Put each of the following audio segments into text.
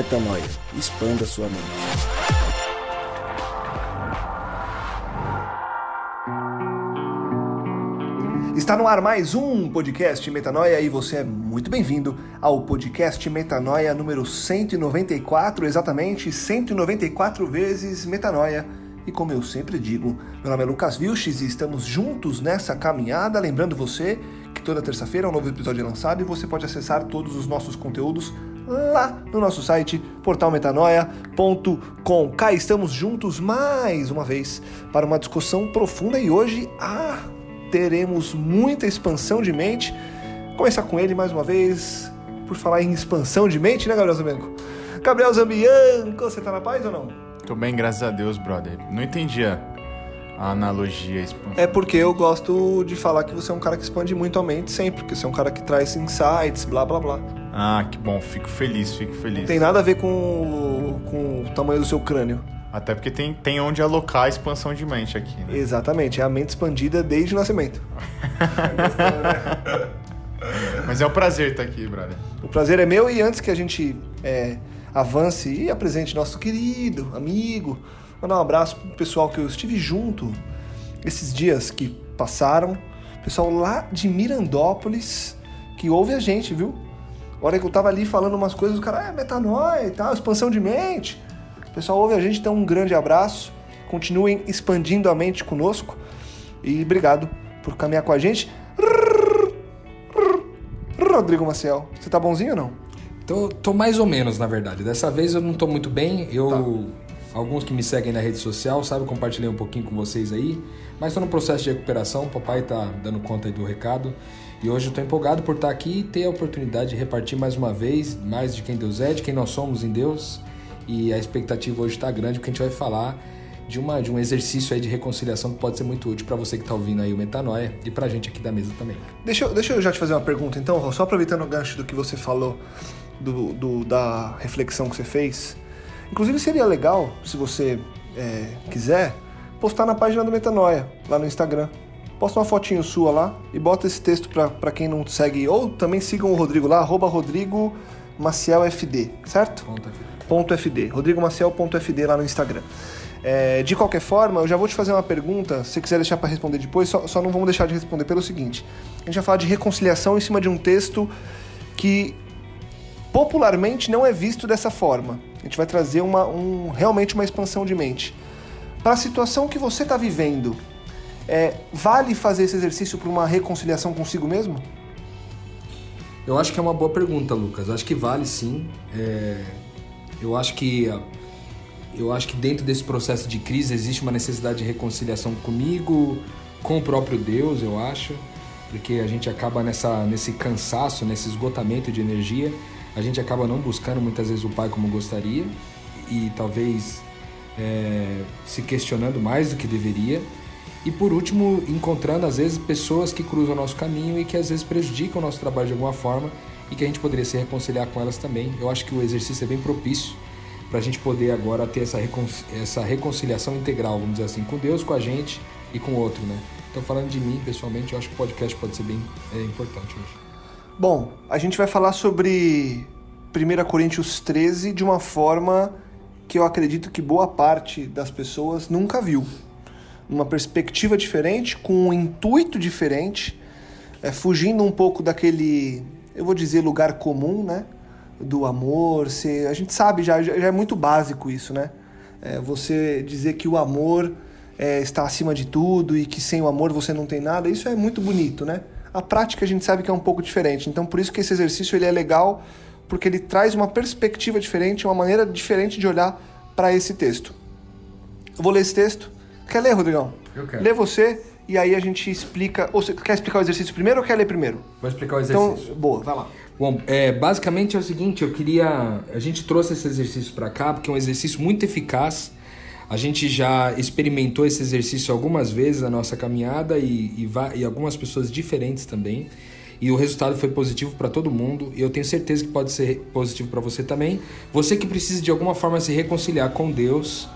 Metanoia. Expanda sua mente. Está no ar mais um podcast Metanoia e você é muito bem-vindo ao podcast Metanoia número 194, exatamente 194 vezes Metanoia. E como eu sempre digo, meu nome é Lucas Vilches e estamos juntos nessa caminhada. Lembrando você que toda terça-feira um novo episódio é lançado e você pode acessar todos os nossos conteúdos lá no nosso site portalmetanoia.com. Cá estamos juntos mais uma vez para uma discussão profunda e hoje ah, teremos muita expansão de mente. Começar com ele mais uma vez, por falar em expansão de mente, né, Gabriel Zambianco? Gabriel Zambianco, você tá na paz ou não? Tô bem, graças a Deus, brother. Não entendi a, analogia. É porque eu gosto de falar que você é um cara que expande muito a mente sempre, porque você é um cara que traz insights, blá blá blá. Ah, que bom. Fico feliz, fico feliz. Não tem nada a ver com, o- com o tamanho do seu crânio. Até porque tem, tem onde alocar a expansão de mente aqui, né? Exatamente, é a mente expandida desde o nascimento. Mas é um prazer estar aqui, brother. O prazer é meu e antes que a gente é, avance e apresente nosso querido amigo, mandar um abraço pro pessoal que eu estive junto esses dias que passaram, pessoal lá de Mirandópolis que ouve a gente, viu? A hora que eu tava ali falando umas coisas, o cara, é metanoia e tal, expansão de mente. O pessoal ouve a gente, então um grande abraço. Continuem expandindo a mente conosco e obrigado por caminhar com a gente. Rodrigo Maciel, você tá bonzinho ou não? Tô, tô mais ou menos, na verdade. Dessa vez eu não tô muito bem. Eu. Alguns que me seguem na rede social, sabe, compartilhei um pouquinho com vocês aí. Mas tô no processo de recuperação, o papai tá dando conta aí do recado. E hoje eu tô empolgado por estar aqui e ter a oportunidade de repartir mais uma vez, mais de quem Deus é, de quem nós somos em Deus. E a expectativa hoje tá grande, porque a gente vai falar de, uma, de um exercício aí de reconciliação que pode ser muito útil para você que tá ouvindo aí o Metanoia e pra gente aqui da mesa também. Deixa eu, deixa eu já te fazer uma pergunta então, só aproveitando o gancho do que você falou, do, do- da reflexão que você fez. Inclusive seria legal, se você é, quiser, postar na página do Metanoia, lá no Instagram. Posta uma fotinho sua lá e bota esse texto pra, pra quem não segue. Ou também sigam o Rodrigo lá, arroba Rodrigo Maciel FD, certo? Ponto aqui. Ponto .fd, lá no Instagram. É, de qualquer forma, eu já vou te fazer uma pergunta, se você quiser deixar para responder depois, só, só não vamos deixar de responder pelo seguinte. A gente vai falar de reconciliação em cima de um texto que popularmente não é visto dessa forma. A gente vai trazer uma, um, realmente uma expansão de mente. Para a situação que você está vivendo, é, vale fazer esse exercício para uma reconciliação consigo mesmo? Eu acho que é uma boa pergunta, Lucas. Eu acho que vale sim. É, Eu acho que eu acho que dentro desse processo de crise existe uma necessidade de reconciliação comigo, com o próprio Deus, eu acho, porque a gente acaba nessa nesse cansaço, nesse esgotamento de energia, a gente acaba não buscando muitas vezes o Pai como gostaria e talvez é, se questionando mais do que deveria. E por último, encontrando às vezes pessoas que cruzam o nosso caminho e que às vezes prejudicam o nosso trabalho de alguma forma e que a gente poderia se reconciliar com elas também. Eu acho que o exercício é bem propício para a gente poder agora ter essa, recon essa reconciliação integral, vamos dizer assim, com Deus, com a gente e com o outro, né? Então, falando de mim, pessoalmente, eu acho que o podcast pode ser bem é, importante hoje. Bom, a gente vai falar sobre 1 Coríntios 13 de uma forma que eu acredito que boa parte das pessoas nunca viu. Uma perspectiva diferente, com um intuito diferente, é, fugindo um pouco daquele, eu vou dizer, lugar comum, né? Do amor, ser, a gente sabe, já, já é muito básico isso, né? É, você dizer que o amor é, está acima de tudo e que sem o amor você não tem nada, isso é muito bonito, né? A prática a gente sabe que é um pouco diferente, então por isso que esse exercício ele é legal, porque ele traz uma perspectiva diferente, uma maneira diferente de olhar para esse texto. Eu vou ler esse texto. Quer ler, Rodrigão? Eu quero. Lê você e aí a gente explica. Ou você quer explicar o exercício primeiro ou quer ler primeiro? Vou explicar o exercício. Então, boa, vai lá. Bom, é, basicamente é o seguinte, eu queria. A gente trouxe esse exercício para cá porque é um exercício muito eficaz. A gente já experimentou esse exercício algumas vezes na nossa caminhada e, e, e algumas pessoas diferentes também. E o resultado foi positivo para todo mundo. E eu tenho certeza que pode ser positivo para você também. Você que precisa de alguma forma se reconciliar com Deus,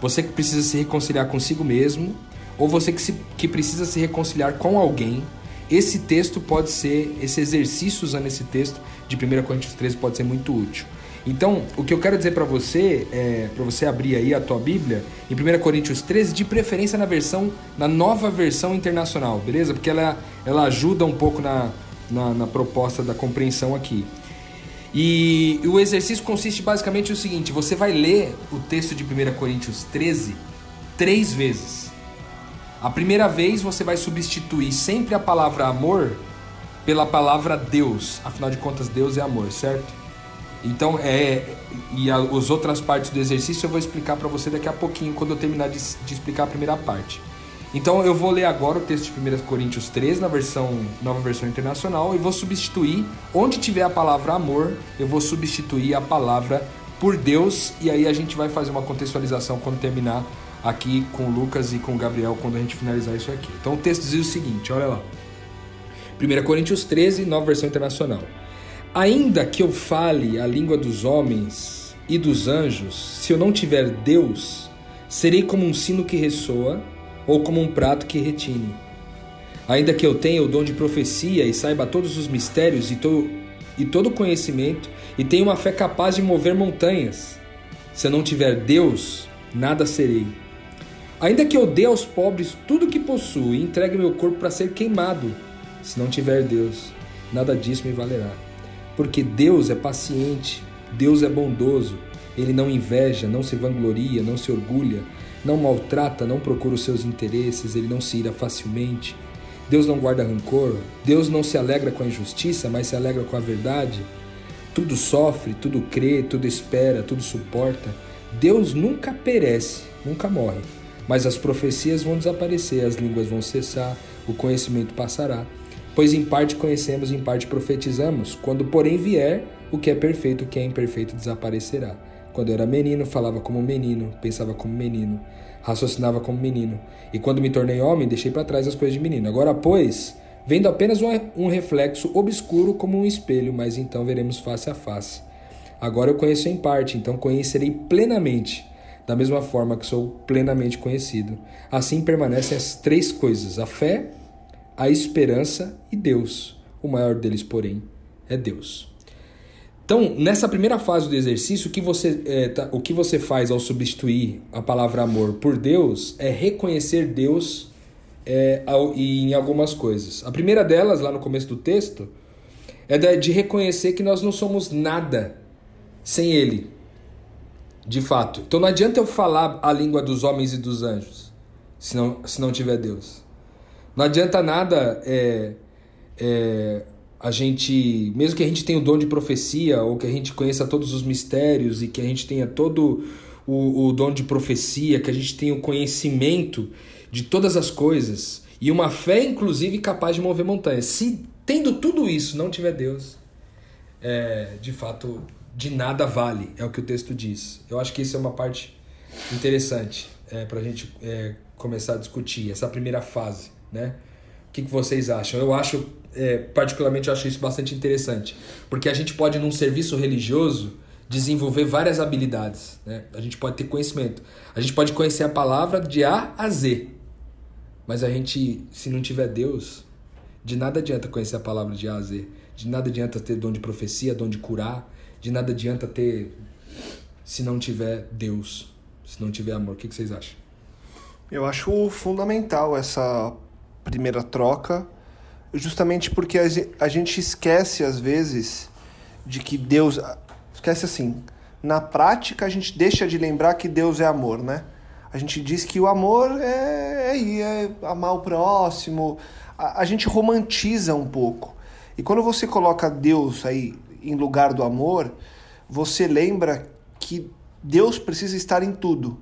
você que precisa se reconciliar consigo mesmo, ou você que, se, que precisa se reconciliar com alguém, esse texto pode ser, esse exercício usando esse texto de 1 Coríntios 13 pode ser muito útil. Então, o que eu quero dizer para você é para você abrir aí a tua Bíblia em 1 Coríntios 13, de preferência na versão na nova versão internacional, beleza? Porque ela, ela ajuda um pouco na, na, na proposta da compreensão aqui. E o exercício consiste basicamente no seguinte: você vai ler o texto de 1 Coríntios 13 três vezes. A primeira vez você vai substituir sempre a palavra amor pela palavra Deus. Afinal de contas, Deus é amor, certo? Então, é. E as outras partes do exercício eu vou explicar para você daqui a pouquinho, quando eu terminar de, de, explicar a primeira parte. Então, eu vou ler agora o texto de 1 Coríntios 3, na versão, nova versão internacional, e vou substituir, onde tiver a palavra amor, eu vou substituir a palavra por Deus, e aí a gente vai fazer uma contextualização quando terminar aqui com o Lucas e com o Gabriel, quando a gente finalizar isso aqui. Então, o texto diz o seguinte: olha lá. 1 Coríntios 13, nova versão internacional. Ainda que eu fale a língua dos homens e dos anjos, se eu não tiver Deus, serei como um sino que ressoa ou como um prato que retine. Ainda que eu tenha o dom de profecia e saiba todos os mistérios e, to e todo conhecimento e tenha uma fé capaz de mover montanhas, se eu não tiver Deus, nada serei. Ainda que eu dê aos pobres tudo o que possuo e entregue meu corpo para ser queimado, se não tiver Deus, nada disso me valerá. Porque Deus é paciente, Deus é bondoso, ele não inveja, não se vangloria, não se orgulha, não maltrata, não procura os seus interesses, ele não se ira facilmente. Deus não guarda rancor, Deus não se alegra com a injustiça, mas se alegra com a verdade. Tudo sofre, tudo crê, tudo espera, tudo suporta. Deus nunca perece, nunca morre. Mas as profecias vão desaparecer, as línguas vão cessar, o conhecimento passará. Pois em parte conhecemos, em parte profetizamos. Quando, porém, vier, o que é perfeito, o que é imperfeito desaparecerá. Quando eu era menino, falava como menino, pensava como menino, raciocinava como menino. E quando me tornei homem, deixei para trás as coisas de menino. Agora, pois, vendo apenas um reflexo obscuro como um espelho, mas então veremos face a face. Agora eu conheço em parte, então conhecerei plenamente, da mesma forma que sou plenamente conhecido. Assim permanecem as três coisas: a fé, a esperança e Deus. O maior deles, porém, é Deus. Então, nessa primeira fase do exercício, o que você, é, tá, o que você faz ao substituir a palavra amor por Deus é reconhecer Deus é, ao, em algumas coisas. A primeira delas, lá no começo do texto, é de reconhecer que nós não somos nada sem Ele. De fato. Então não adianta eu falar a língua dos homens e dos anjos se não, se não tiver Deus. Não adianta nada é, é, a gente, mesmo que a gente tenha o dom de profecia, ou que a gente conheça todos os mistérios e que a gente tenha todo o, o dom de profecia, que a gente tenha o conhecimento de todas as coisas e uma fé, inclusive, capaz de mover montanhas. Se tendo tudo isso não tiver Deus, é, de fato, de nada vale, é o que o texto diz. Eu acho que isso é uma parte interessante é, para a gente é, começar a discutir, essa primeira fase né? O que, que vocês acham? Eu acho, é, particularmente, eu acho isso bastante interessante, porque a gente pode, num serviço religioso, desenvolver várias habilidades, né? A gente pode ter conhecimento, a gente pode conhecer a palavra de A a Z, mas a gente, se não tiver Deus, de nada adianta conhecer a palavra de A a Z, de nada adianta ter dom de profecia, dom de curar, de nada adianta ter se não tiver Deus, se não tiver amor. O que, que vocês acham? Eu acho fundamental essa primeira troca, justamente porque a gente esquece às vezes de que Deus. Esquece assim. Na prática, a gente deixa de lembrar que Deus é amor, né? A gente diz que o amor é, é, é amar o próximo. A, a gente romantiza um pouco. E quando você coloca Deus aí em lugar do amor, você lembra que Deus precisa estar em tudo.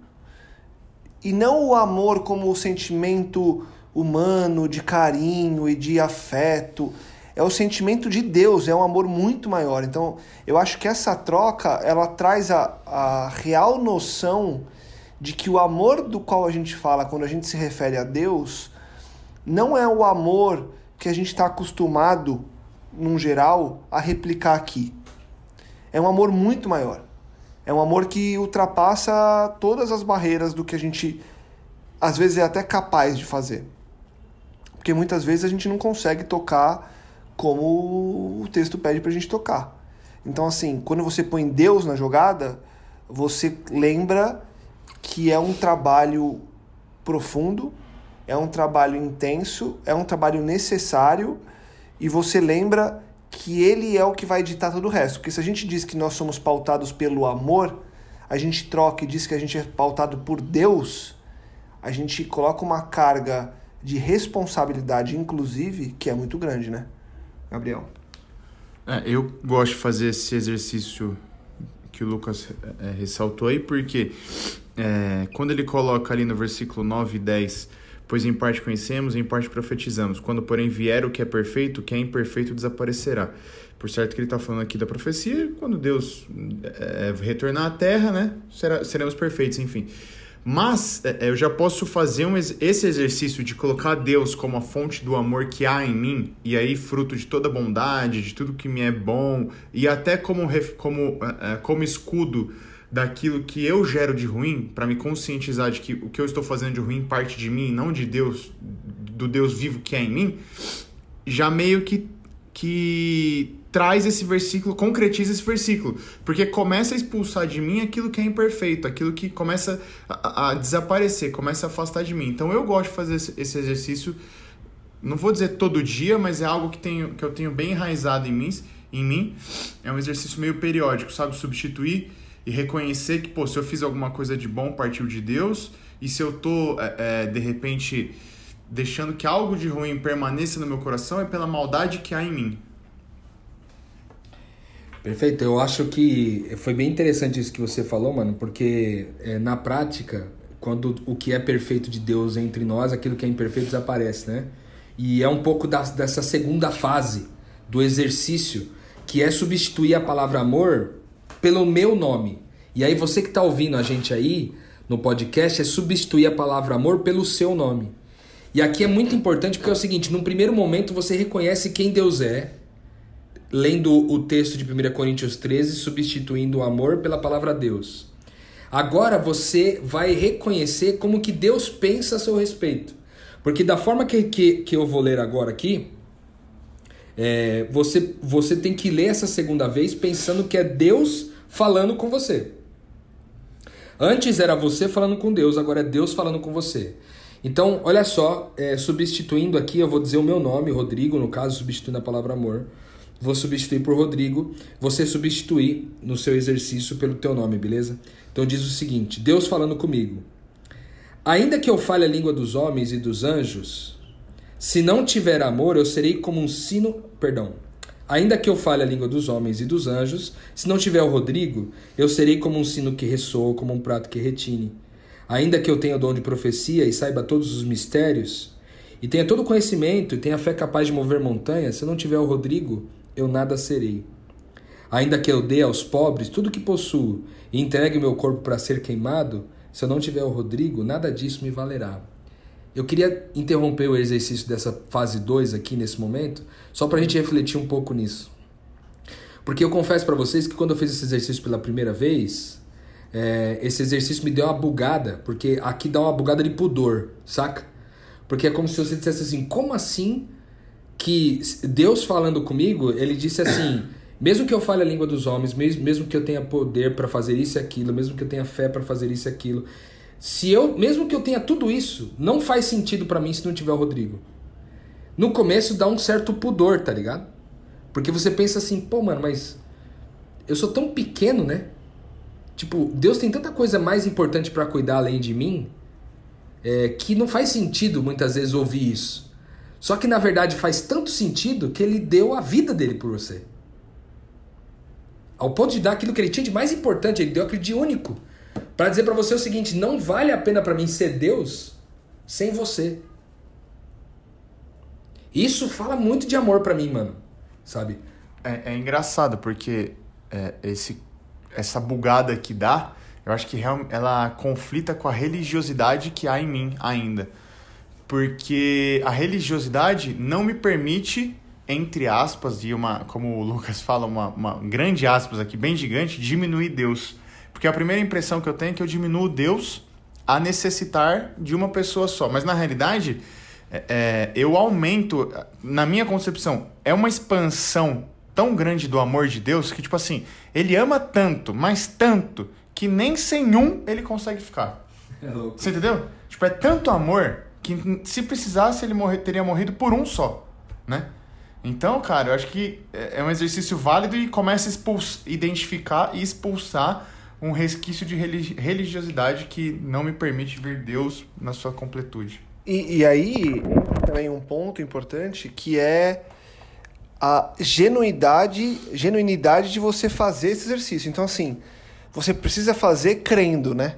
E não o amor como o sentimento humano, de carinho e de afeto. É o sentimento de Deus, é um amor muito maior. Então, eu acho que essa troca, ela traz a, a real noção de que o amor do qual a gente fala quando a gente se refere a Deus não é o amor que a gente está acostumado, num geral, a replicar aqui. É um amor muito maior. É um amor que ultrapassa todas as barreiras do que a gente às vezes é até capaz de fazer. Porque muitas vezes a gente não consegue tocar como o texto pede para a gente tocar. Então, assim, quando você põe Deus na jogada, você lembra que é um trabalho profundo, é um trabalho intenso, é um trabalho necessário e você lembra que ele é o que vai ditar todo o resto. Porque se a gente diz que nós somos pautados pelo amor, a gente troca e diz que a gente é pautado por Deus, a gente coloca uma carga de responsabilidade, inclusive, que é muito grande, né? Gabriel. É, eu gosto de fazer esse exercício que o Lucas é, ressaltou aí, porque é, quando ele coloca ali no versículo 9 e 10, pois em parte conhecemos, em parte profetizamos, quando porém vier o que é perfeito, o que é imperfeito desaparecerá. Por certo que ele está falando aqui da profecia, quando Deus é, retornar à terra, né, será, seremos perfeitos, enfim. Mas é, é, eu já posso fazer um, esse exercício de colocar Deus como a fonte do amor que há em mim, e aí fruto de toda bondade, de tudo que me é bom, e até como, como, é, como escudo daquilo que eu gero de ruim, para me conscientizar de que o que eu estou fazendo de ruim parte de mim, não de Deus, do Deus vivo que é em mim, já meio que, que traz esse versículo, concretiza esse versículo, porque começa a expulsar de mim aquilo que é imperfeito, aquilo que começa a, a desaparecer, começa a afastar de mim. Então eu gosto de fazer esse exercício, não vou dizer todo dia, mas é algo que, tenho, que eu tenho bem enraizado em mim, em mim. É um exercício meio periódico, sabe? Substituir e reconhecer que, pô, se eu fiz alguma coisa de bom, partiu de Deus, e se eu tô, é, é, de repente, deixando que algo de ruim permaneça no meu coração, é pela maldade que há em mim. Perfeito, eu acho que foi bem interessante isso que você falou, mano, porque é, na prática, quando o que é perfeito de Deus é entre nós, aquilo que é imperfeito desaparece, né? E é um pouco da, dessa segunda fase do exercício, que é substituir a palavra amor pelo meu nome. E aí você que está ouvindo a gente aí no podcast é substituir a palavra amor pelo seu nome. E aqui é muito importante porque é o seguinte, num primeiro momento você reconhece quem Deus é, lendo o texto de 1 Coríntios 13, substituindo o amor pela palavra Deus. Agora você vai reconhecer como que Deus pensa a seu respeito. Porque da forma que, que, que eu vou ler agora aqui, é, você, você tem que ler essa segunda vez pensando que é Deus falando com você. Antes era você falando com Deus, agora é Deus falando com você. Então, olha só, é, substituindo aqui, eu vou dizer o meu nome, Rodrigo, no caso, substituindo a palavra amor vou substituir por Rodrigo, você substituir no seu exercício pelo teu nome, beleza? Então diz o seguinte: Deus falando comigo. Ainda que eu fale a língua dos homens e dos anjos, se não tiver amor, eu serei como um sino, perdão. Ainda que eu fale a língua dos homens e dos anjos, se não tiver o Rodrigo, eu serei como um sino que ressoa, como um prato que retine. Ainda que eu tenha o dom de profecia e saiba todos os mistérios, e tenha todo o conhecimento e tenha fé capaz de mover montanhas, se não tiver o Rodrigo, eu nada serei. Ainda que eu dê aos pobres tudo que possuo e entregue meu corpo para ser queimado, se eu não tiver o Rodrigo, nada disso me valerá. Eu queria interromper o exercício dessa fase 2 aqui nesse momento, só para a gente refletir um pouco nisso. Porque eu confesso para vocês que quando eu fiz esse exercício pela primeira vez, é, esse exercício me deu uma bugada, porque aqui dá uma bugada de pudor, saca? Porque é como se você dissesse assim: como assim que Deus falando comigo, ele disse assim: mesmo que eu fale a língua dos homens, mesmo, mesmo que eu tenha poder para fazer isso e aquilo, mesmo que eu tenha fé para fazer isso e aquilo, se eu, mesmo que eu tenha tudo isso, não faz sentido para mim se não tiver o Rodrigo. No começo dá um certo pudor, tá ligado? Porque você pensa assim, pô, mano, mas eu sou tão pequeno, né? Tipo, Deus tem tanta coisa mais importante para cuidar além de mim, é, que não faz sentido muitas vezes ouvir isso. Só que na verdade faz tanto sentido que ele deu a vida dele por você. Ao ponto de dar aquilo que ele tinha de mais importante, ele deu aquilo de único. Para dizer para você o seguinte: não vale a pena para mim ser Deus sem você. Isso fala muito de amor para mim, mano. Sabe? É, é engraçado porque é, esse, essa bugada que dá, eu acho que ela conflita com a religiosidade que há em mim ainda porque a religiosidade não me permite, entre aspas, e uma, como o Lucas fala, uma, uma grande aspas aqui, bem gigante, diminuir Deus. Porque a primeira impressão que eu tenho é que eu diminuo Deus a necessitar de uma pessoa só. Mas na realidade, é, é eu aumento, na minha concepção, é uma expansão tão grande do amor de Deus que, tipo assim, ele ama tanto, mas tanto, que nem sem um ele consegue ficar. É louco. Você entendeu? Tipo, é tanto amor que se precisasse ele morrer, teria morrido por um só, né? Então, cara, eu acho que é é um exercício válido e começa a expuls- identificar e expulsar um resquício de religi- religiosidade que não me permite ver Deus na sua completude. E, e aí também um ponto importante que é a genuidade, genuinidade de você fazer esse exercício. Então, assim, você precisa fazer crendo, né?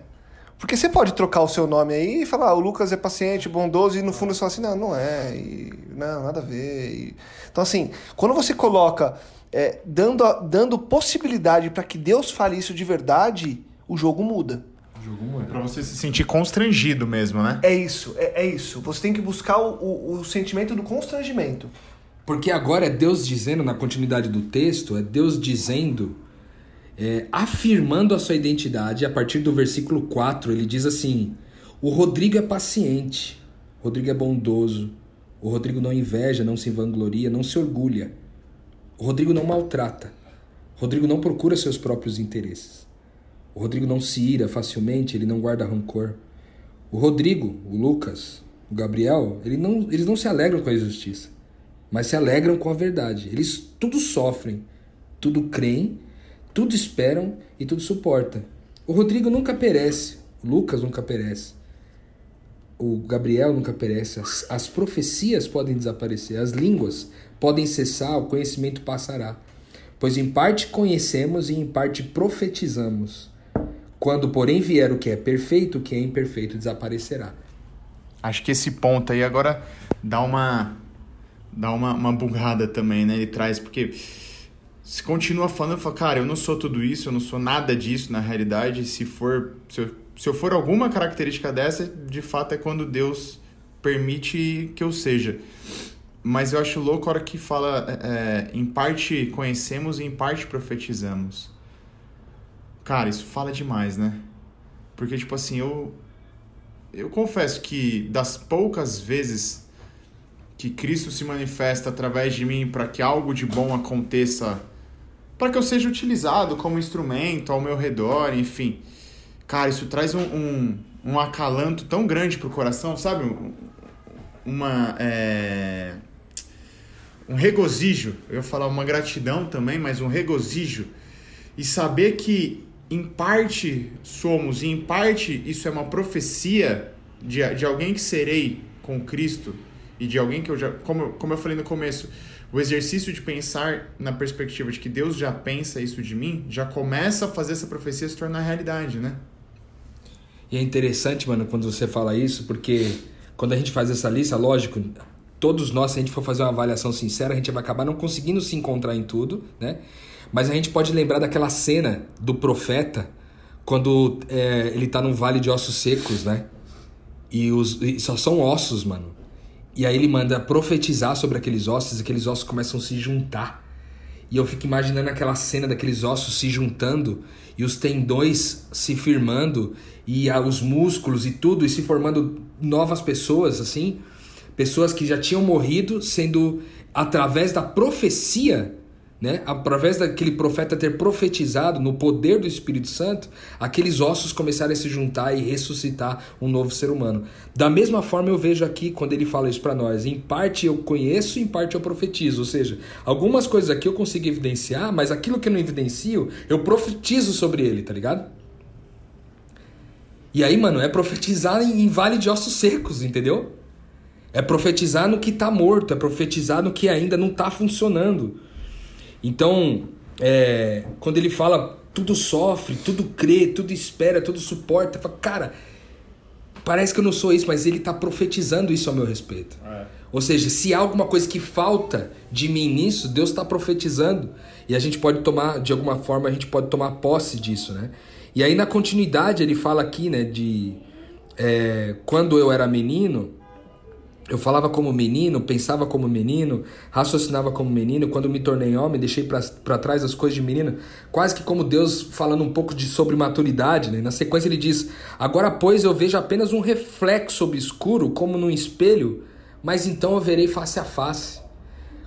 Porque você pode trocar o seu nome aí e falar, ah, o Lucas é paciente, bondoso, e no fundo você fala assim, não, não é, e, não, nada a ver. e- Então, assim, quando você coloca, é, dando, a- dando possibilidade para que Deus fale isso de verdade, o jogo muda. Pra você se sentir constrangido mesmo, né? É isso, é, é isso. Você tem que buscar o, o, o sentimento do constrangimento. Porque agora é Deus dizendo, na continuidade do texto, é Deus dizendo, é, afirmando a sua identidade. A partir do versículo 4, ele diz assim: O Rodrigo é paciente, o Rodrigo é bondoso, o Rodrigo não inveja, não se vangloria, não se orgulha. O Rodrigo não maltrata. O Rodrigo não procura seus próprios interesses. O Rodrigo não se ira facilmente, ele não guarda rancor. O Rodrigo, o Lucas, o Gabriel, ele não, eles não se alegram com a injustiça, mas se alegram com a verdade. Eles tudo sofrem, tudo creem, tudo esperam e tudo suporta. O Rodrigo nunca perece, o Lucas nunca perece, o Gabriel nunca perece. As, as profecias podem desaparecer, as línguas podem cessar, o conhecimento passará. Pois em parte conhecemos e em parte profetizamos. Quando, porém, vier o que é perfeito, o que é imperfeito desaparecerá. Acho que esse ponto aí agora dá uma dá uma, uma bugada também, né? Ele traz, porque se continua falando, fala, cara, eu não sou tudo isso, eu não sou nada disso na realidade. Se for, se eu, se eu for alguma característica dessa, de fato é quando Deus permite que eu seja. Mas eu acho louco a hora que fala, é, em parte conhecemos e em parte profetizamos. Cara, isso fala demais, né? Porque, tipo assim, eu, eu confesso que das poucas vezes que Cristo se manifesta através de mim para que algo de bom aconteça, para que eu seja utilizado como instrumento ao meu redor, enfim. Cara, isso traz um, um, um acalanto tão grande pro coração, sabe? Um- Uma. é, Um regozijo. Eu ia falar uma gratidão também, mas um regozijo. E saber que em parte somos e em parte isso é uma profecia de, de alguém que serei com Cristo e de alguém que eu já. Como, como eu falei no começo, o exercício de pensar na perspectiva de que Deus já pensa isso de mim já começa a fazer essa profecia se tornar realidade, né? E é interessante, mano, quando você fala isso, porque quando a gente faz essa lista, lógico, todos nós, se a gente for fazer uma avaliação sincera, a gente vai acabar não conseguindo se encontrar em tudo, né? Mas a gente pode lembrar daquela cena do profeta quando é, ele tá num vale de ossos secos, né? E, os, e só são ossos, mano. E aí ele manda profetizar sobre aqueles ossos e aqueles ossos começam a se juntar. E eu fico imaginando aquela cena daqueles ossos se juntando e os tendões se firmando e os músculos e tudo e se formando novas pessoas assim, pessoas que já tinham morrido sendo através da profecia, né? Através daquele profeta ter profetizado no poder do Espírito Santo, aqueles ossos começaram a se juntar e ressuscitar um novo ser humano. Da mesma forma eu vejo aqui quando ele fala isso para nós, em parte eu conheço, em parte eu profetizo, ou seja, algumas coisas aqui eu consigo evidenciar, mas aquilo que eu não evidencio, eu profetizo sobre ele, tá ligado? E aí, mano, é profetizar em, vale de ossos secos, entendeu? É profetizar no que tá morto, é profetizar no que ainda não tá funcionando. Então, é, quando ele fala tudo sofre, tudo crê, tudo espera, tudo suporta, fala, cara, parece que eu não sou isso, mas ele tá profetizando isso ao meu respeito. Ou seja, se há alguma coisa que falta de mim nisso, Deus está profetizando. E a gente pode tomar, de alguma forma, a gente pode tomar posse disso, né? E aí na continuidade ele fala aqui, né, de é, quando eu era menino, eu falava como menino, pensava como menino, raciocinava como menino. Quando me tornei homem, deixei para trás as coisas de menino, quase que como Deus falando um pouco de sobre maturidade. Né? Na sequência ele diz: Agora, pois, eu vejo apenas um reflexo obscuro, como num espelho, mas então eu verei face a face.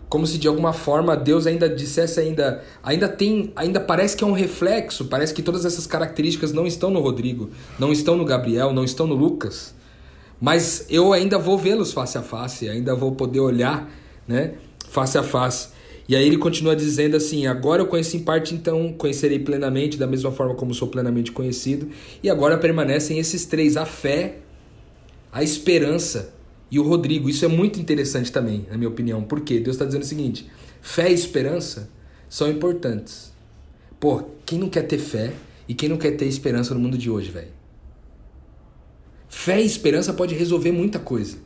como se de alguma forma Deus ainda dissesse ainda ainda tem ainda parece que é um reflexo parece que todas essas características não estão no Rodrigo não estão no Gabriel não estão no Lucas mas eu ainda vou vê-los face a face ainda vou poder olhar né face a face e aí ele continua dizendo assim agora eu conheci em parte então conhecerei plenamente da mesma forma como sou plenamente conhecido e agora permanecem esses três a fé a esperança e o Rodrigo. Isso é muito interessante também, na minha opinião. Porque Deus está dizendo o seguinte: fé e esperança são importantes. Pô, quem não quer ter fé e quem não quer ter esperança no mundo de hoje, velho? Fé e esperança pode resolver muita coisa.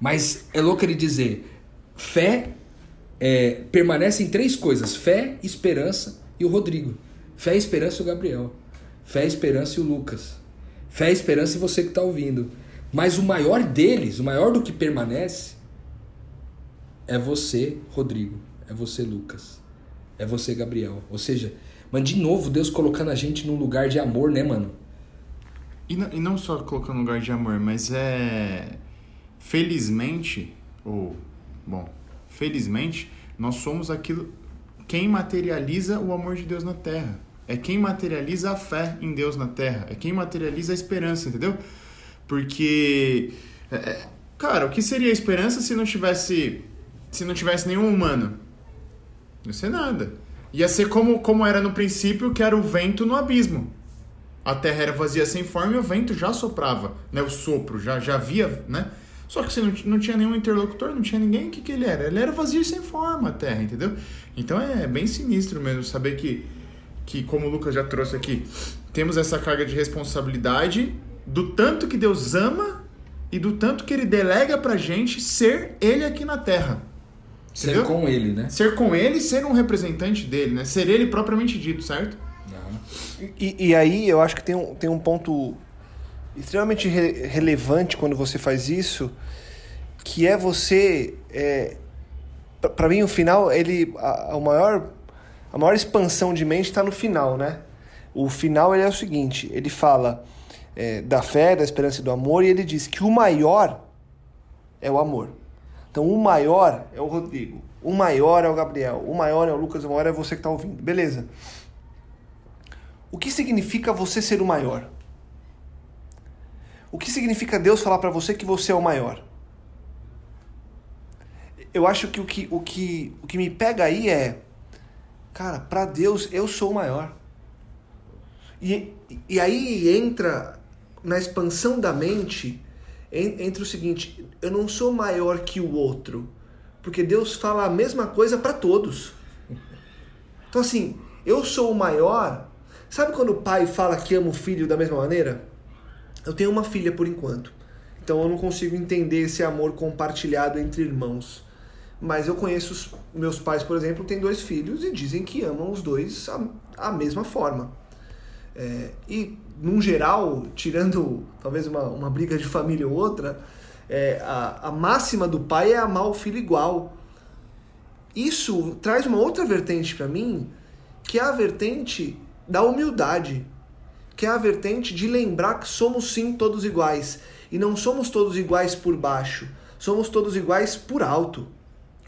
Mas é louco ele dizer: fé é, permanece em três coisas: fé, esperança e o Rodrigo. Fé, esperança e o Gabriel. Fé, esperança e o Lucas. Fé, esperança e você que está ouvindo. Mas o maior deles, o maior do que permanece, é você, Rodrigo. É você, Lucas. É você, Gabriel. Ou seja, mas de novo, Deus colocando a gente num lugar de amor, né, mano? E não, e não só colocando lugar de amor, mas é. Felizmente, ou. Bom, felizmente, nós somos aquilo. Quem materializa o amor de Deus na terra. É quem materializa a fé em Deus na terra. É quem materializa a esperança, entendeu? Porque, é, é, cara, o que seria a esperança se não tivesse, se não tivesse nenhum humano? Não ser nada. Ia ser como, como era no princípio, que era o vento no abismo. A terra era vazia sem forma e o vento já soprava, né? O sopro já, já havia, né? Só que você não, não tinha nenhum interlocutor, não tinha ninguém, o que, que ele era? Ele era vazio e sem forma a terra, entendeu? Então é bem sinistro mesmo saber que, que como o Lucas já trouxe aqui, temos essa carga de responsabilidade do tanto que Deus ama e do tanto que ele delega pra gente ser ele aqui na terra. Ser Entendeu? com ele, né? Ser com ele ser um representante dele, né? Ser ele propriamente dito, certo? E, e aí eu acho que tem um, tem um ponto extremamente re relevante quando você faz isso, que é você. É, para mim, o final, ele. A, a, maior, a maior expansão de mente está no final, né? O final ele é o seguinte: ele fala é, da fé, da esperança e do amor, e ele diz que o maior é o amor. Então, o maior é o Rodrigo, o maior é o Gabriel, o maior é o Lucas, o maior é você que está ouvindo. Beleza. O que significa você ser o maior? O que significa Deus falar para você que você é o maior? Eu acho que o que, o que, o que me pega aí é, cara, para Deus eu sou o maior. E, e aí entra na expansão da mente entre o seguinte: eu não sou maior que o outro, porque Deus fala a mesma coisa para todos. Então, assim, eu sou o maior. Sabe quando o pai fala que ama o filho da mesma maneira? Eu tenho uma filha por enquanto, então eu não consigo entender esse amor compartilhado entre irmãos. Mas eu conheço os meus pais, por exemplo, têm dois filhos e dizem que amam os dois a, a mesma forma. É, e, num geral, tirando talvez uma, uma briga de família ou outra, é, a, a máxima do pai é amar o filho igual. Isso traz uma outra vertente para mim, que é a vertente da humildade, que é a vertente de lembrar que somos sim todos iguais. E não somos todos iguais por baixo, somos todos iguais por alto.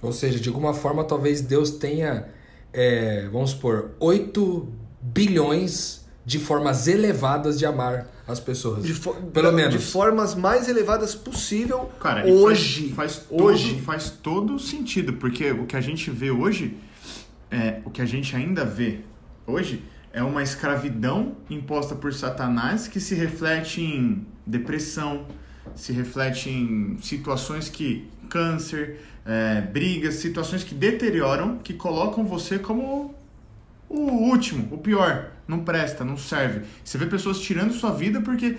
Ou seja, de alguma forma, talvez Deus tenha, é, vamos supor, 8 bilhões de formas elevadas de amar as pessoas. De Pelo menos. De formas mais elevadas possível Cara, hoje. Faz, faz hoje. Todo, faz todo sentido, porque o que a gente vê hoje, é, o que a gente ainda vê hoje, é uma escravidão imposta por Satanás que se reflete em depressão, se reflete em situações que. câncer, é, brigas, situações que deterioram, que colocam você como o último, o pior não presta, não serve. Você vê pessoas tirando sua vida porque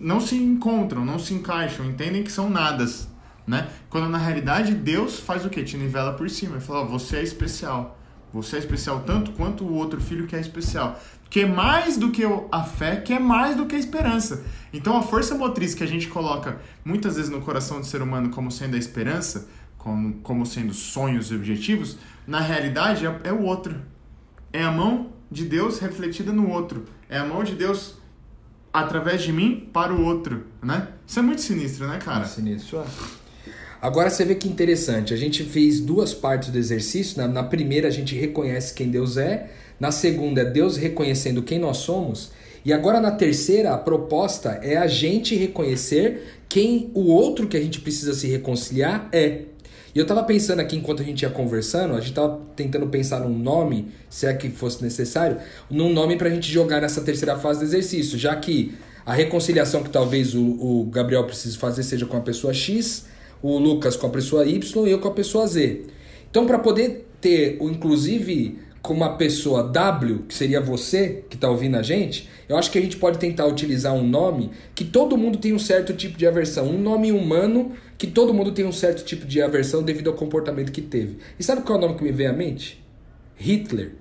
não se encontram, não se encaixam, entendem que são nadas, né? Quando na realidade Deus faz o que? Te nivela por cima e fala: oh, você é especial. Você é especial tanto quanto o outro filho que é especial. Que é mais do que a fé, que é mais do que a esperança. Então a força motriz que a gente coloca muitas vezes no coração do ser humano como sendo a esperança, como, como sendo sonhos e objetivos, na realidade é, é o outro. É a mão de Deus refletida no outro. É a mão de Deus através de mim para o outro, né? Isso é muito sinistro, né, cara? sinistro, é. Agora você vê que interessante, a gente fez duas partes do exercício. Na, na, primeira a gente reconhece quem Deus é, na segunda é Deus reconhecendo quem nós somos, e agora na terceira a proposta é a gente reconhecer quem o outro que a gente precisa se reconciliar é. E eu tava pensando aqui enquanto a gente ia conversando, a gente tava tentando pensar num nome, se é que fosse necessário, num nome pra gente jogar nessa terceira fase do exercício, já que a reconciliação que talvez o, o Gabriel precise fazer seja com a pessoa X, o Lucas com a pessoa Y e eu com a pessoa Z. Então, para poder ter, o inclusive, com uma pessoa W, que seria você que está ouvindo a gente, eu acho que a gente pode tentar utilizar um nome que todo mundo tem um certo tipo de aversão. Um nome humano que todo mundo tem um certo tipo de aversão devido ao comportamento que teve. E sabe qual é o nome que me vem à mente? Hitler.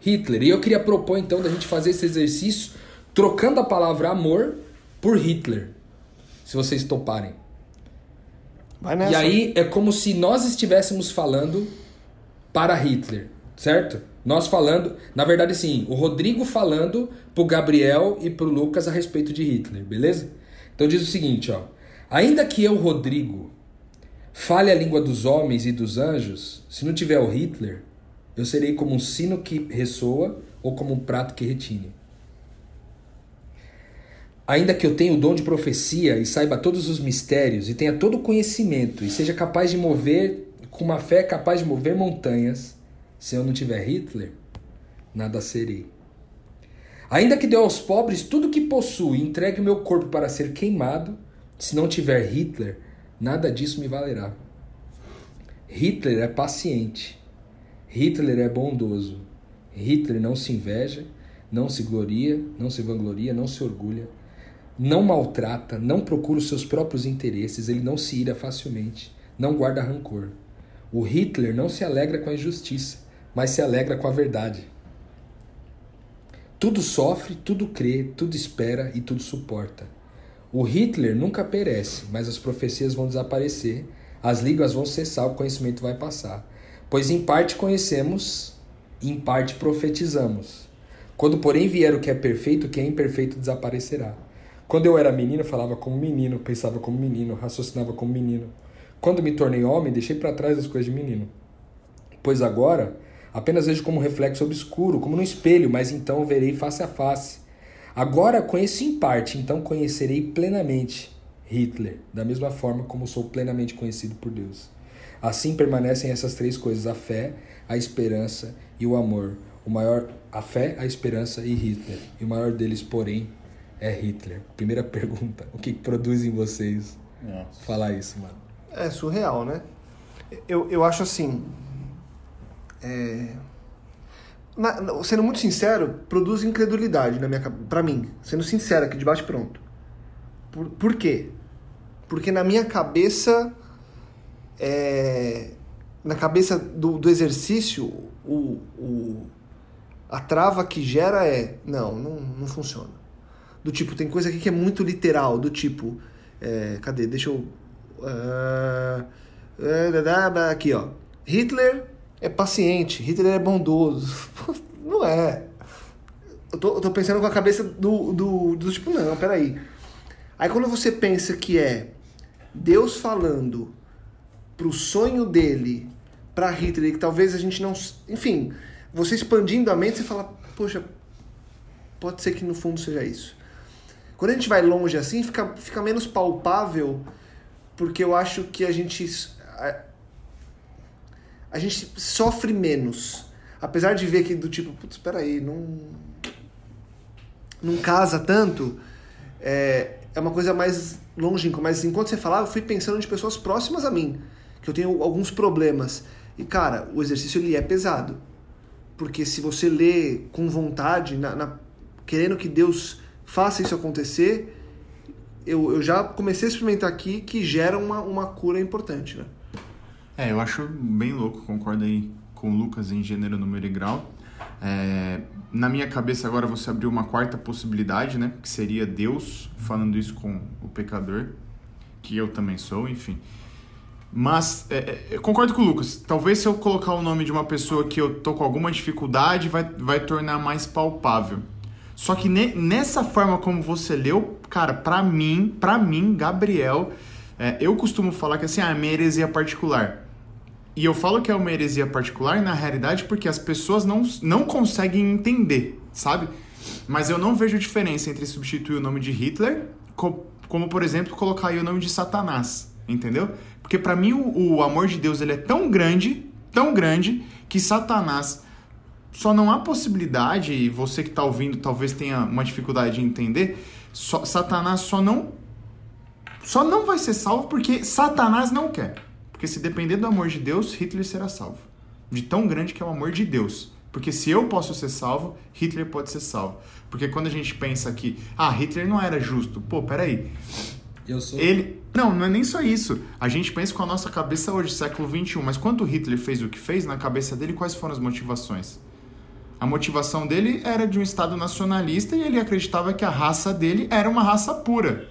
Hitler. E eu queria propor então da gente fazer esse exercício trocando a palavra amor por Hitler se vocês toparem. Vai nessa. E aí é como se nós estivéssemos falando para Hitler, certo? Nós falando, na verdade sim, o Rodrigo falando pro Gabriel e pro Lucas a respeito de Hitler, beleza? Então diz o seguinte, ó. Ainda que eu, Rodrigo, fale a língua dos homens e dos anjos, se não tiver o Hitler, eu serei como um sino que ressoa ou como um prato que retine. Ainda que eu tenha o dom de profecia e saiba todos os mistérios e tenha todo o conhecimento e seja capaz de mover, com uma fé capaz de mover montanhas, se eu não tiver Hitler, nada serei. Ainda que dê aos pobres tudo o que possuo e entregue meu corpo para ser queimado, se não tiver Hitler, nada disso me valerá. Hitler é paciente. Hitler é bondoso. Hitler não se inveja, não se gloria, não se vangloria, não se orgulha não maltrata, não procura os seus próprios interesses, ele não se ira facilmente, não guarda rancor. O Hitler não se alegra com a injustiça, mas se alegra com a verdade. Tudo sofre, tudo crê, tudo espera e tudo suporta. O Hitler nunca perece, mas as profecias vão desaparecer, as línguas vão cessar, o conhecimento vai passar. Pois em parte conhecemos, em parte profetizamos. Quando, porém, vier o que é perfeito, o que é imperfeito desaparecerá. Quando eu era menino, falava como menino, pensava como menino, raciocinava como menino. Quando me tornei homem, deixei para trás as coisas de menino. Pois agora, apenas vejo como reflexo obscuro, como no espelho, mas então verei face a face. Agora conheço em parte, então conhecerei plenamente Hitler, da mesma forma como sou plenamente conhecido por Deus. Assim permanecem essas três coisas: a fé, a esperança e o amor. O maior, a fé, a esperança e Hitler. E o maior deles, porém, é Hitler? Primeira pergunta. O que produz em vocês Nossa. falar isso, mano? É surreal, né? Eu, eu acho assim. É... Na, sendo muito sincero, produz incredulidade na minha para mim. Sendo sincero aqui, de bate pronto. Por, por quê? Porque na minha cabeça. É, na cabeça do, do exercício, o, o, a trava que gera é: não, não, não funciona do tipo, tem coisa aqui que é muito literal, do tipo. É, cadê? Deixa eu. Uh, aqui, ó. Hitler é paciente, Hitler é bondoso. não é. Eu tô, eu tô pensando com a cabeça do, do, do tipo, não, peraí. Aí quando você pensa que é Deus falando pro sonho dele, para Hitler, que talvez a gente não. Enfim, você expandindo a mente, você fala, poxa, pode ser que no fundo seja isso. Quando a gente vai longe assim, fica, fica menos palpável, porque eu acho que a gente. A, a gente sofre menos. Apesar de ver que do tipo, putz, espera aí, não. Não casa tanto. É, é uma coisa mais longínqua. Mas enquanto você falava, eu fui pensando de pessoas próximas a mim, que eu tenho alguns problemas. E, cara, o exercício ele é pesado. Porque se você lê com vontade, na, na querendo que Deus faça isso acontecer, eu, eu já comecei a experimentar aqui que gera uma, uma cura importante, né? É, eu acho bem louco, concordo aí com o Lucas em gênero, número e grau. É, na minha cabeça agora você abriu uma quarta possibilidade, né? Que seria Deus falando isso com o pecador, que eu também sou, enfim. Mas é, é eu concordo com o Lucas. Talvez se eu colocar o nome de uma pessoa que eu tô com alguma dificuldade, vai, vai tornar mais palpável. Só que ne, nessa forma como você leu, cara, para mim, para mim, Gabriel, É, eu costumo falar que assim, ah, é uma heresia particular. E eu falo que é uma heresia particular, na realidade, porque as pessoas não, não conseguem entender, sabe? Mas eu não vejo diferença entre substituir o nome de Hitler, co como, por exemplo, colocar aí o nome de Satanás, entendeu? Porque para mim o, o amor de Deus ele é tão grande, tão grande, que Satanás só não há possibilidade, e você que está ouvindo talvez tenha uma dificuldade de entender, só, Satanás só não só não vai ser salvo porque Satanás não quer. Porque se depender do amor de Deus, Hitler será salvo. De tão grande que é o amor de Deus. Porque se eu posso ser salvo, Hitler pode ser salvo. Porque quando a gente pensa que, ah, Hitler não era justo. Pô, peraí. Eu sou. Ele. Não, não é nem só isso. A gente pensa com a nossa cabeça hoje, século XXI, mas quando Hitler fez o que fez, na cabeça dele, quais foram as motivações? A motivação dele era de um Estado nacionalista e ele acreditava que a raça dele era uma raça pura.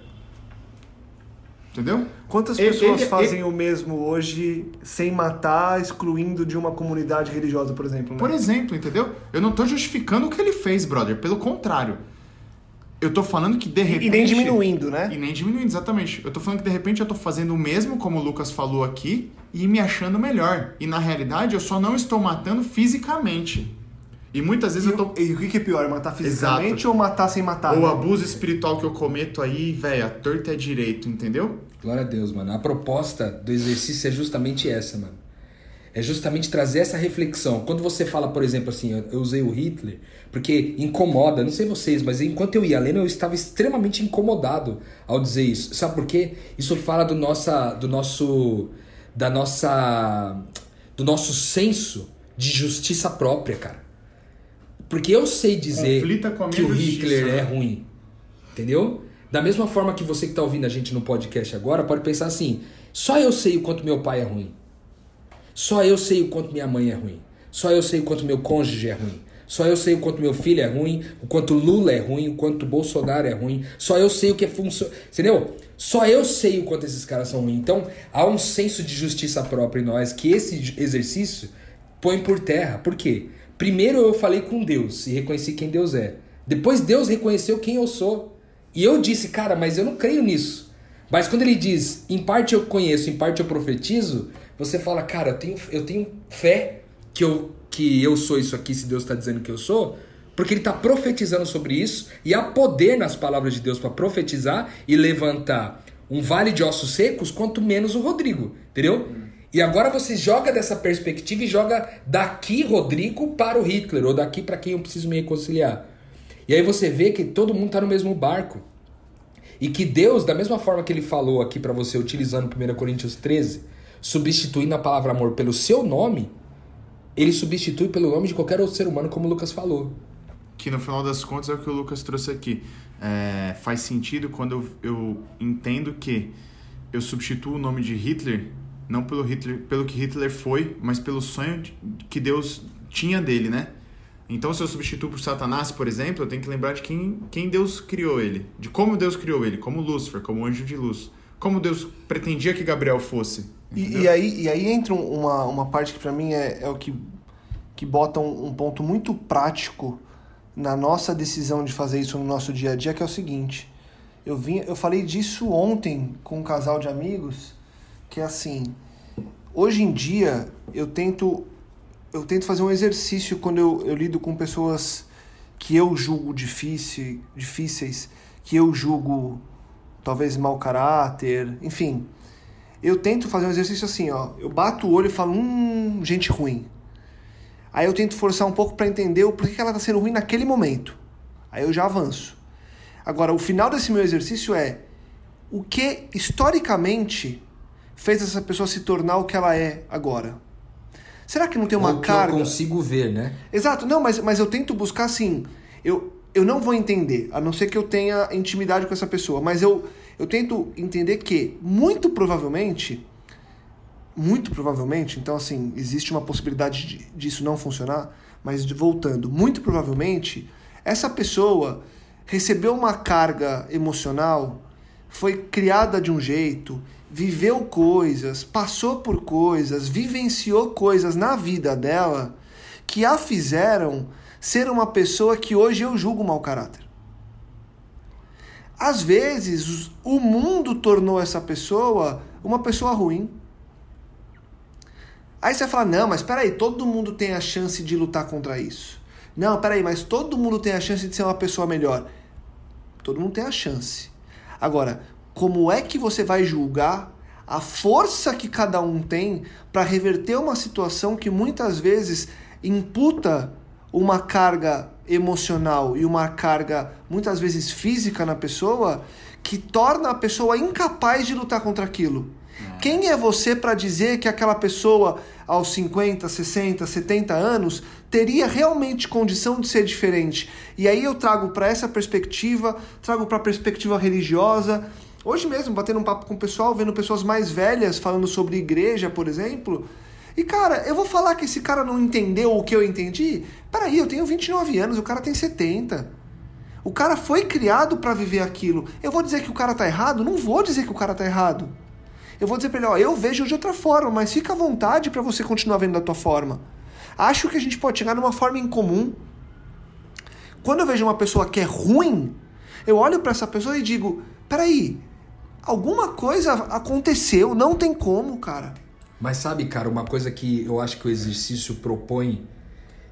Entendeu? Quantas Ele- pessoas ele- fazem o mesmo hoje sem matar, excluindo de uma comunidade religiosa, por exemplo? Né? Por exemplo, entendeu? Eu não tô justificando o que ele fez, brother. Pelo contrário. Eu tô falando que de repente. E nem diminuindo, né? E nem diminuindo, exatamente. Eu tô falando que de repente eu tô fazendo o mesmo, como o Lucas falou aqui, e me achando melhor. E na realidade eu só não estou matando fisicamente. E muitas vezes E, eu tô. e o que é pior, matar fisicamente Exato. ou matar sem matar? O né? abuso espiritual que eu cometo aí, velho, a torta é direito, entendeu? Glória a Deus, mano. A proposta do exercício é justamente essa, mano. É justamente trazer essa reflexão. Quando você fala, por exemplo, assim, eu eu usei o Hitler, porque incomoda, não sei vocês, mas enquanto eu ia lendo, eu estava extremamente incomodado ao dizer isso. Sabe por quê? Isso fala do nossa do nosso da nossa do nosso senso de justiça própria, cara. Porque eu sei dizer que o justiça, Hitler né? é ruim. Entendeu? Da mesma forma que você que está ouvindo a gente no podcast agora pode pensar assim: só eu sei o quanto meu pai é ruim. Só eu sei o quanto minha mãe é ruim. Só eu sei o quanto meu cônjuge é ruim. Só eu sei o quanto meu filho é ruim, o quanto Lula é ruim, o quanto Bolsonaro é ruim. Só eu sei o que é função. Entendeu? Só eu sei o quanto esses caras são ruins. Então, há um senso de justiça própria em nós que esse exercício põe por terra. Por quê? Primeiro eu falei com Deus e reconheci quem Deus é. Depois Deus reconheceu quem eu sou. E eu disse, cara, mas eu não creio nisso. Mas quando ele diz, em parte eu conheço, em parte eu profetizo, você fala, cara, eu tenho, eu tenho fé que eu, que eu sou isso aqui, se Deus está dizendo que eu sou, porque ele está profetizando sobre isso, e há poder nas palavras de Deus para profetizar e levantar um vale de ossos secos, quanto menos o Rodrigo, entendeu? E agora você joga dessa perspectiva e joga daqui, Rodrigo, para o Hitler, ou daqui para quem eu preciso me reconciliar. E aí você vê que todo mundo está no mesmo barco. E que Deus, da mesma forma que ele falou aqui para você, utilizando 1 Coríntios 13, substituindo a palavra amor pelo seu nome, ele substitui pelo nome de qualquer outro ser humano, como o Lucas falou. Que no final das contas é o que o Lucas trouxe aqui. É, faz sentido quando eu, eu entendo que eu substituo o nome de Hitler não pelo Hitler, pelo que Hitler foi, mas pelo sonho que Deus tinha dele, né? Então, se eu substituo por Satanás, por exemplo, eu tenho que lembrar de quem, quem Deus criou ele, de como Deus criou ele, como Lúcifer, como anjo de luz, como Deus pretendia que Gabriel fosse. E, e aí, e aí entra um- uma, uma parte que pra mim é, é o que, que bota um, um ponto muito prático na nossa decisão de fazer isso no nosso dia a dia, que é o seguinte. Eu, vim, eu falei disso ontem com um casal de amigos, que é assim, hoje em dia eu tento, eu tento fazer um exercício quando eu, eu lido com pessoas que eu julgo difícil, difíceis, que eu julgo talvez mau caráter, enfim eu tento fazer um exercício assim, ó. Eu bato o olho e falo, hum, gente ruim. Aí eu tento forçar um pouco para entender o porquê ela tá sendo ruim naquele momento. Aí eu já avanço. Agora, o final desse meu exercício é o que historicamente fez essa pessoa se tornar o que ela é agora. Será que não tem uma Ou carga? eu consigo ver, né? Exato, não, mas, mas eu tento buscar assim. Eu, eu não vou entender, a não ser que eu tenha intimidade com essa pessoa, mas eu, eu tento entender que, muito provavelmente, muito provavelmente, então assim, existe uma possibilidade de, disso não funcionar, mas voltando, muito provavelmente, essa pessoa recebeu uma carga emocional, foi criada de um jeito, viveu coisas, passou por coisas, vivenciou coisas na vida dela que a fizeram ser uma pessoa que hoje eu julgo mau caráter. Às vezes, o mundo tornou essa pessoa uma pessoa ruim. Aí você vai falar: não, mas peraí, todo mundo tem a chance de lutar contra isso. Não, peraí, mas todo mundo tem a chance de ser uma pessoa melhor. Todo mundo tem a chance. Agora, como é que você vai julgar a força que cada um tem para reverter uma situação que muitas vezes imputa uma carga emocional e uma carga muitas vezes física na pessoa que torna a pessoa incapaz de lutar contra aquilo. É. Quem é você para dizer que aquela pessoa aos 50, 60, 70 anos teria realmente condição de ser diferente? E aí eu trago para essa perspectiva, trago para a perspectiva religiosa. Hoje mesmo, batendo um papo com o pessoal, vendo pessoas mais velhas falando sobre igreja, por exemplo, e cara, eu vou falar que esse cara não entendeu o que eu entendi? Peraí, eu tenho 29 anos, o cara tem 70. O cara foi criado para viver aquilo. Eu vou dizer que o cara tá errado? Não vou dizer que o cara tá errado. Eu vou dizer pra ele, ó, eu vejo de outra forma, mas fica à vontade para você continuar vendo da tua forma. Acho que a gente pode chegar numa forma em comum. Quando eu vejo uma pessoa que é ruim, eu olho para essa pessoa e digo, peraí, alguma coisa aconteceu, não tem como, cara. Mas sabe, cara, uma coisa que eu acho que o exercício propõe,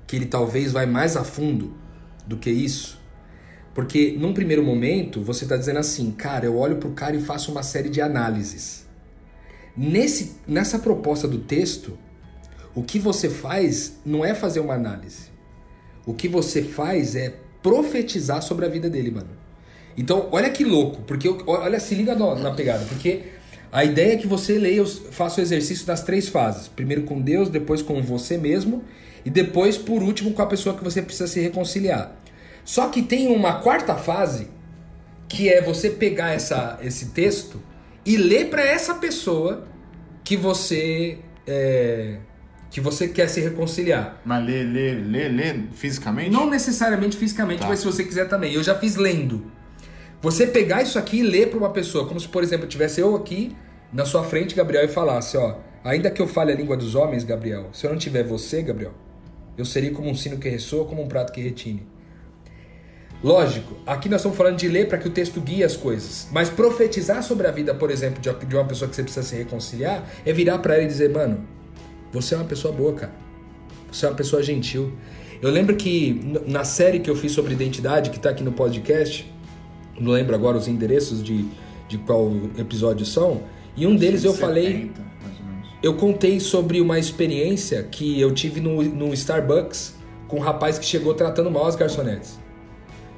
que ele talvez vai mais a fundo do que isso, porque num primeiro momento você está dizendo assim, cara, eu olho pro cara e faço uma série de análises. Nesse, nessa proposta do texto, o que você faz não é fazer uma análise. O que você faz é profetizar sobre a vida dele, mano. Então, olha que louco, porque olha, se liga na pegada, porque a ideia é que você leia, faça o exercício das três fases. Primeiro com Deus, depois com você mesmo e depois, por último, com a pessoa que você precisa se reconciliar. Só que tem uma quarta fase que é você pegar essa, esse texto e ler para essa pessoa que você é, que você quer se reconciliar. Mas ler, ler, ler, ler fisicamente? Não necessariamente fisicamente, tá. mas se você quiser também. Eu já fiz lendo. Você pegar isso aqui e ler para uma pessoa, como se, por exemplo, tivesse eu aqui na sua frente, Gabriel, e falasse, ó, ainda que eu fale a língua dos homens, Gabriel, se eu não tiver você, Gabriel, eu seria como um sino que ressoa, como um prato que retine. Lógico, aqui nós estamos falando de ler para que o texto guie as coisas. Mas profetizar sobre a vida, por exemplo, de uma pessoa que você precisa se reconciliar, é virar para ela e dizer, mano, você é uma pessoa boa, cara. Você é uma pessoa gentil. Eu lembro que na série que eu fiz sobre identidade, que está aqui no podcast, não lembro agora os endereços de, de qual episódio são, e um deles eu 70, falei. Eu contei sobre uma experiência que eu tive no, no Starbucks com um rapaz que chegou tratando mal as garçonetes.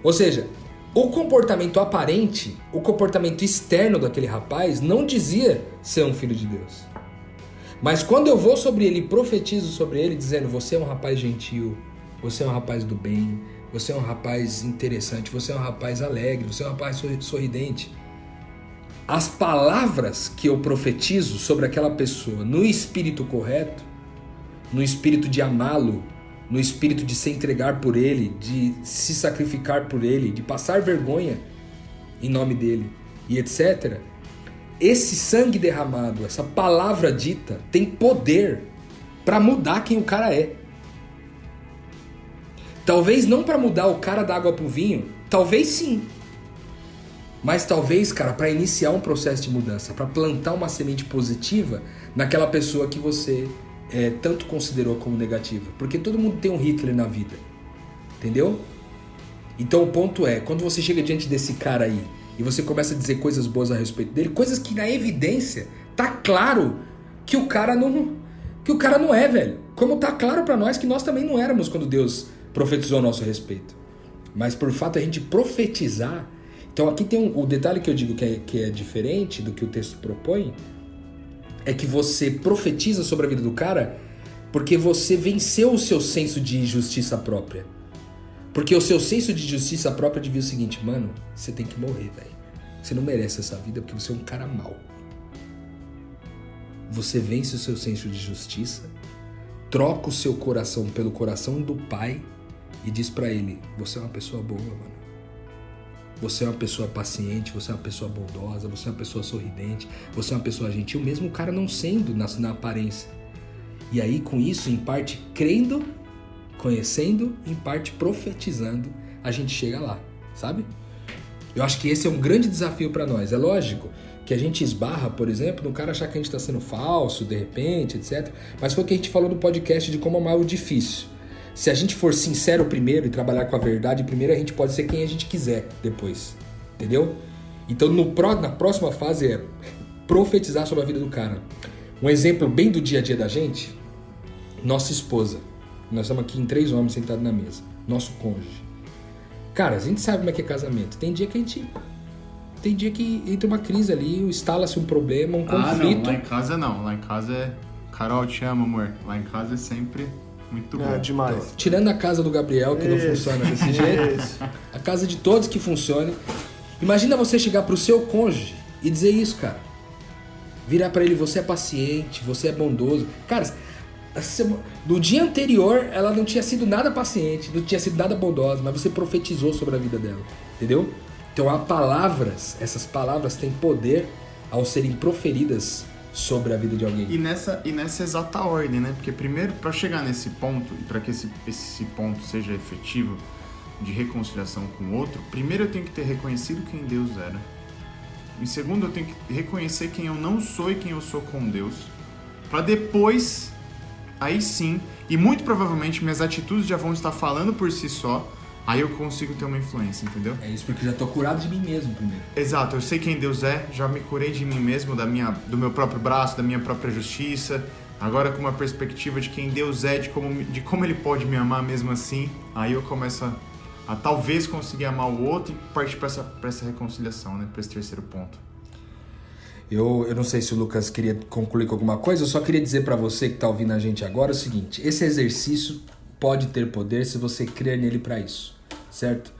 Ou seja, o comportamento aparente, o comportamento externo daquele rapaz não dizia ser um filho de Deus. Mas quando eu vou sobre ele e profetizo sobre ele, dizendo: Você é um rapaz gentil, você é um rapaz do bem, você é um rapaz interessante, você é um rapaz alegre, você é um rapaz sorridente as palavras que eu profetizo sobre aquela pessoa no espírito correto, no espírito de amá-lo, no espírito de se entregar por ele, de se sacrificar por ele, de passar vergonha em nome dele e etc. Esse sangue derramado, essa palavra dita, tem poder para mudar quem o cara é. Talvez não para mudar o cara da água pro vinho, talvez sim. Mas talvez, cara, para iniciar um processo de mudança, para plantar uma semente positiva naquela pessoa que você é, tanto considerou como negativa. Porque todo mundo tem um Hitler na vida. Entendeu? Então o ponto é, quando você chega diante desse cara aí e você começa a dizer coisas boas a respeito dele, coisas que na evidência tá claro que o cara não que o cara não é, velho. Como tá claro para nós que nós também não éramos quando Deus profetizou a nosso respeito. Mas por fato a gente profetizar então aqui tem um, o detalhe que eu digo que é, que é diferente do que o texto propõe, é que você profetiza sobre a vida do cara porque você venceu o seu senso de justiça própria. Porque o seu senso de justiça própria devia o seguinte, mano, você tem que morrer, velho. Você não merece essa vida porque você é um cara mau. Você vence o seu senso de justiça, troca o seu coração pelo coração do pai e diz para ele: você é uma pessoa boa, mano. Você é uma pessoa paciente, você é uma pessoa bondosa, você é uma pessoa sorridente, você é uma pessoa gentil, mesmo o cara não sendo na, na aparência. E aí, com isso, em parte crendo, conhecendo, em parte profetizando, a gente chega lá, sabe? Eu acho que esse é um grande desafio para nós. É lógico que a gente esbarra, por exemplo, no cara achar que a gente está sendo falso, de repente, etc. Mas foi o que a gente falou no podcast de como amar o difícil. Se a gente for sincero primeiro e trabalhar com a verdade primeiro, a gente pode ser quem a gente quiser depois. Entendeu? Então, no, na próxima fase é profetizar sobre a vida do cara. Um exemplo bem do dia a dia da gente, nossa esposa. Nós estamos aqui em três homens sentados na mesa. Nosso cônjuge. Cara, a gente sabe como é que é casamento. Tem dia que a gente. Tem dia que entra uma crise ali, instala-se um problema, um ah, conflito. Não, lá em casa não. Lá em casa é. Carol, te amo, amor. Lá em casa é sempre muito É bom. demais. Então, tirando a casa do Gabriel, que não Isso. funciona desse jeito, Isso. a casa de todos que funcione. Imagina você chegar pro seu cônjuge e dizer isso, cara. Virar pra ele, você é paciente, você é bondoso. Cara, no dia anterior ela não tinha sido nada paciente, não tinha sido nada bondosa, mas você profetizou sobre a vida dela, entendeu? Então há palavras, essas palavras têm poder ao serem proferidas sobre a vida de alguém. E nessa, e nessa exata ordem, né? Porque primeiro, para chegar nesse ponto, e para que esse, esse ponto seja efetivo de reconciliação com o outro, primeiro eu tenho que ter reconhecido quem Deus era. Em segundo, eu tenho que reconhecer quem eu não sou e quem eu sou com Deus. Para depois, aí sim, e muito provavelmente minhas atitudes já vão estar falando por si só, aí eu consigo ter uma influência, entendeu? É isso porque eu já tô curado de mim mesmo primeiro. Exato, eu sei quem Deus é, já me curei de mim mesmo, da minha, do meu próprio braço, da minha própria justiça. Agora com uma perspectiva de quem Deus é, de como, de como Ele pode me amar mesmo assim, aí eu começo a, a talvez conseguir amar o outro e partir para essa, pra essa reconciliação, né? Para esse terceiro ponto. Eu, eu não sei se o Lucas queria concluir com alguma coisa, eu só queria dizer pra você que tá ouvindo a gente agora o seguinte: esse exercício pode ter poder se você crer nele pra isso, certo?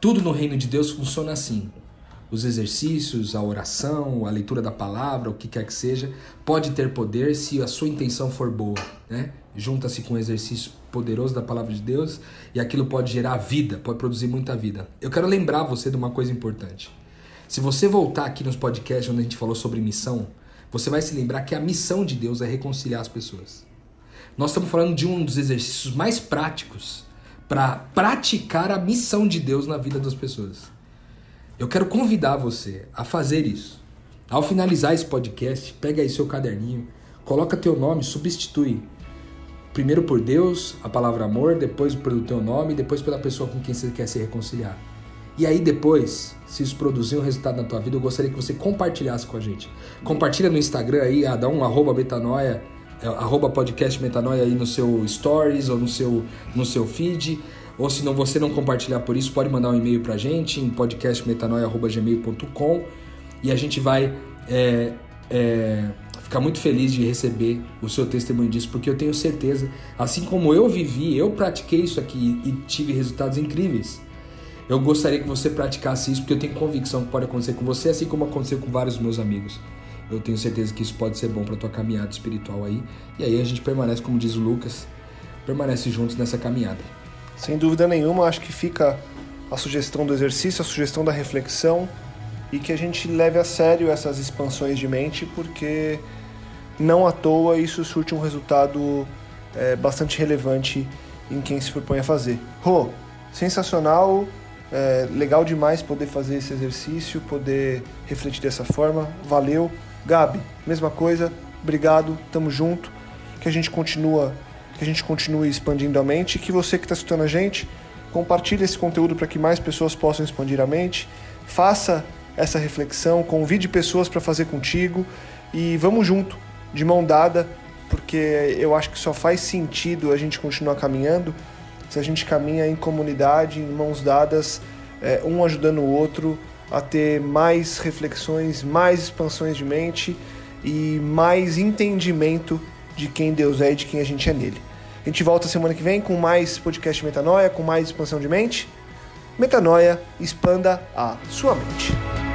Tudo no reino de Deus funciona assim. Os exercícios, a oração, a leitura da palavra, o que quer que seja, pode ter poder se a sua intenção for boa, né? Junta-se com o exercício poderoso da palavra de Deus e aquilo pode gerar vida, pode produzir muita vida. Eu quero lembrar você de uma coisa importante. Se você voltar aqui nos podcasts onde a gente falou sobre missão, você vai se lembrar que a missão de Deus é reconciliar as pessoas. Nós estamos falando de um dos exercícios mais práticos para praticar a missão de Deus na vida das pessoas. Eu quero convidar você a fazer isso. Ao finalizar esse podcast, pega aí seu caderninho, coloca teu nome, substitui. Primeiro por Deus, a palavra amor, depois pelo teu nome, depois pela pessoa com quem você quer se reconciliar. E aí depois, se isso produzir um resultado na tua vida, eu gostaria que você compartilhasse com a gente. Compartilha no Instagram aí, dá um arroba metanoia, arroba podcast metanoia aí no seu stories ou no seu, no seu feed. Ou se não, você não compartilhar por isso, pode mandar um e-mail pra gente em podcastmetanoia.gmail.com e a gente vai é, é, ficar muito feliz de receber o seu testemunho disso, porque eu tenho certeza, assim como eu vivi, eu pratiquei isso aqui e tive resultados incríveis. Eu gostaria que você praticasse isso, porque eu tenho convicção que pode acontecer com você, assim como aconteceu com vários meus amigos. Eu tenho certeza que isso pode ser bom para tua caminhada espiritual aí. E aí a gente permanece, como diz o Lucas, permanece juntos nessa caminhada. Sem dúvida nenhuma, acho que fica a sugestão do exercício, a sugestão da reflexão e que a gente leve a sério essas expansões de mente, porque não à toa isso surte um resultado é, bastante relevante em quem se propõe a fazer. Rô, sensacional, é, legal demais poder fazer esse exercício, poder refletir dessa forma. Valeu. Gabi, mesma coisa. Obrigado, tamo junto. Que a gente continua, que a gente continue expandindo a mente, que você que está escutando a gente, compartilhe esse conteúdo para que mais pessoas possam expandir a mente. Faça essa reflexão, convide pessoas para fazer contigo e vamos junto, de mão dada, porque eu acho que só faz sentido a gente continuar caminhando se a gente caminha em comunidade, em mãos dadas, é, um ajudando o outro a ter mais reflexões, mais expansões de mente e mais entendimento de quem Deus é e de quem a gente é nele. A gente volta semana que vem com mais podcast Metanoia, com mais expansão de mente. Metanoia, expanda a sua mente.